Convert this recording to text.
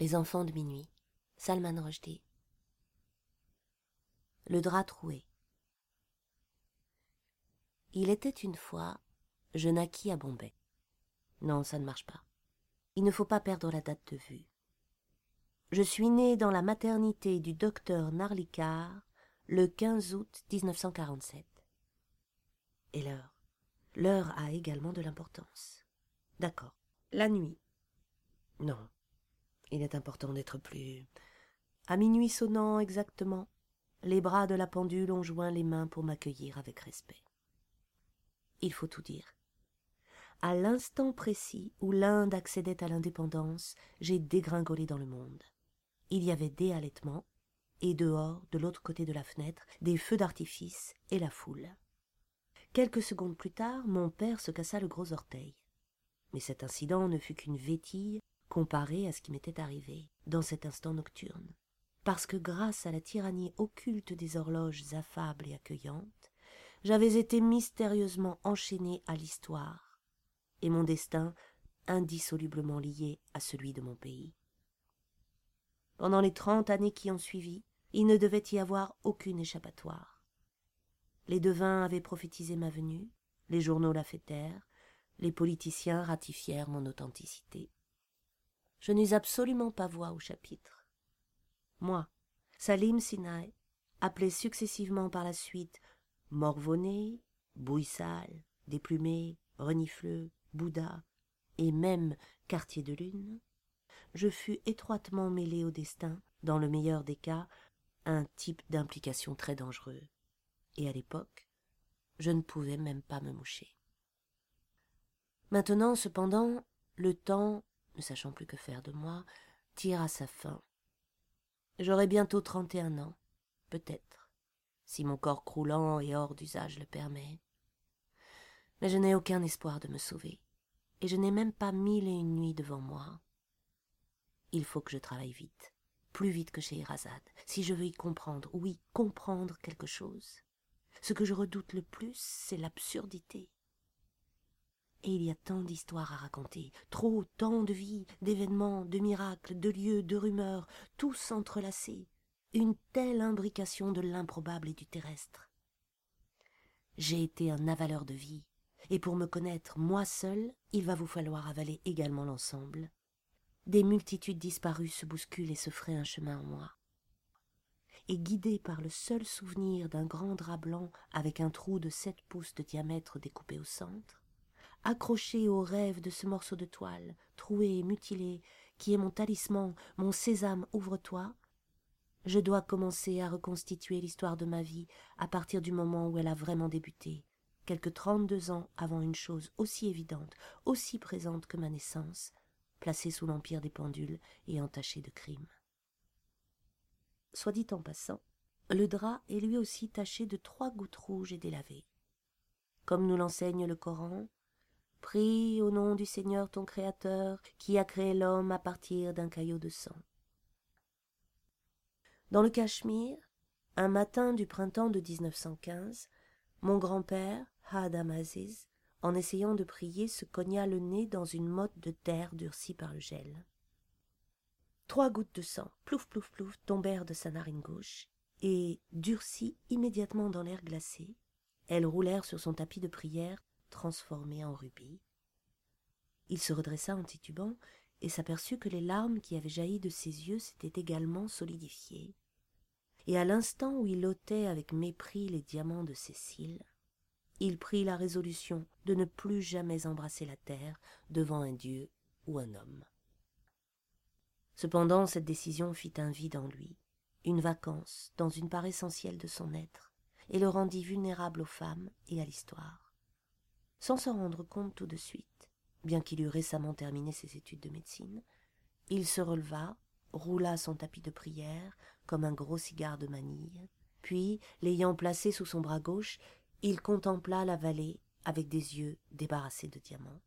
Les enfants de minuit. Salman Rushdie. Le drap troué. Il était une fois, je naquis à Bombay. Non, ça ne marche pas. Il ne faut pas perdre la date de vue. Je suis né dans la maternité du docteur Narlikar le 15 août 1947. Et l'heure L'heure a également de l'importance. D'accord. La nuit. Non. Il est important d'être plus. À minuit sonnant exactement, les bras de la pendule ont joint les mains pour m'accueillir avec respect. Il faut tout dire. À l'instant précis où l'Inde accédait à l'indépendance, j'ai dégringolé dans le monde. Il y avait des halètements, et dehors, de l'autre côté de la fenêtre, des feux d'artifice et la foule. Quelques secondes plus tard, mon père se cassa le gros orteil. Mais cet incident ne fut qu'une vétille comparée à ce qui m'était arrivé dans cet instant nocturne. Parce que grâce à la tyrannie occulte des horloges affables et accueillantes, j'avais été mystérieusement enchaîné à l'histoire, et mon destin indissolublement lié à celui de mon pays. Pendant les trente années qui ont suivi, il ne devait y avoir aucune échappatoire. Les devins avaient prophétisé ma venue, les journaux la fêtèrent, les politiciens ratifièrent mon authenticité. Je n'eus absolument pas voix au chapitre. Moi, Salim Sinai, appelé successivement par la suite Morvonné, Bouissal, Déplumé, Renifleux, Bouddha et même Quartier de Lune, je fus étroitement mêlé au destin, dans le meilleur des cas, un type d'implication très dangereux et à l'époque, je ne pouvais même pas me moucher. Maintenant, cependant, le temps, ne sachant plus que faire de moi, tire à sa fin. J'aurai bientôt trente et un ans, peut-être, si mon corps croulant et hors d'usage le permet. Mais je n'ai aucun espoir de me sauver, et je n'ai même pas mille et une nuits devant moi. Il faut que je travaille vite, plus vite que chez Irazade, si je veux y comprendre, oui, comprendre quelque chose. Ce que je redoute le plus, c'est l'absurdité. Et il y a tant d'histoires à raconter, trop, tant de vies, d'événements, de miracles, de lieux, de rumeurs, tous entrelacés, une telle imbrication de l'improbable et du terrestre. J'ai été un avaleur de vie, et pour me connaître moi seul, il va vous falloir avaler également l'ensemble. Des multitudes disparues se bousculent et se feraient un chemin en moi et guidé par le seul souvenir d'un grand drap blanc avec un trou de sept pouces de diamètre découpé au centre, accroché au rêve de ce morceau de toile, troué et mutilé, qui est mon talisman, mon sésame, ouvre-toi, je dois commencer à reconstituer l'histoire de ma vie à partir du moment où elle a vraiment débuté, quelques trente-deux ans avant une chose aussi évidente, aussi présente que ma naissance, placée sous l'empire des pendules et entachée de crimes. Soit dit en passant, le drap est lui aussi taché de trois gouttes rouges et délavées. Comme nous l'enseigne le Coran, Prie au nom du Seigneur ton Créateur, qui a créé l'homme à partir d'un caillot de sang. Dans le Cachemire, un matin du printemps de 1915, mon grand-père, Hadam Aziz, en essayant de prier, se cogna le nez dans une motte de terre durcie par le gel. Trois gouttes de sang, plouf plouf plouf, tombèrent de sa narine gauche, et, durcies immédiatement dans l'air glacé, elles roulèrent sur son tapis de prière, transformé en rubis. Il se redressa en titubant, et s'aperçut que les larmes qui avaient jailli de ses yeux s'étaient également solidifiées. Et à l'instant où il ôtait avec mépris les diamants de cils, il prit la résolution de ne plus jamais embrasser la terre devant un dieu ou un homme. Cependant cette décision fit un vide en lui, une vacance dans une part essentielle de son être, et le rendit vulnérable aux femmes et à l'histoire. Sans s'en rendre compte tout de suite, bien qu'il eût récemment terminé ses études de médecine, il se releva, roula son tapis de prière comme un gros cigare de manille, puis, l'ayant placé sous son bras gauche, il contempla la vallée avec des yeux débarrassés de diamants.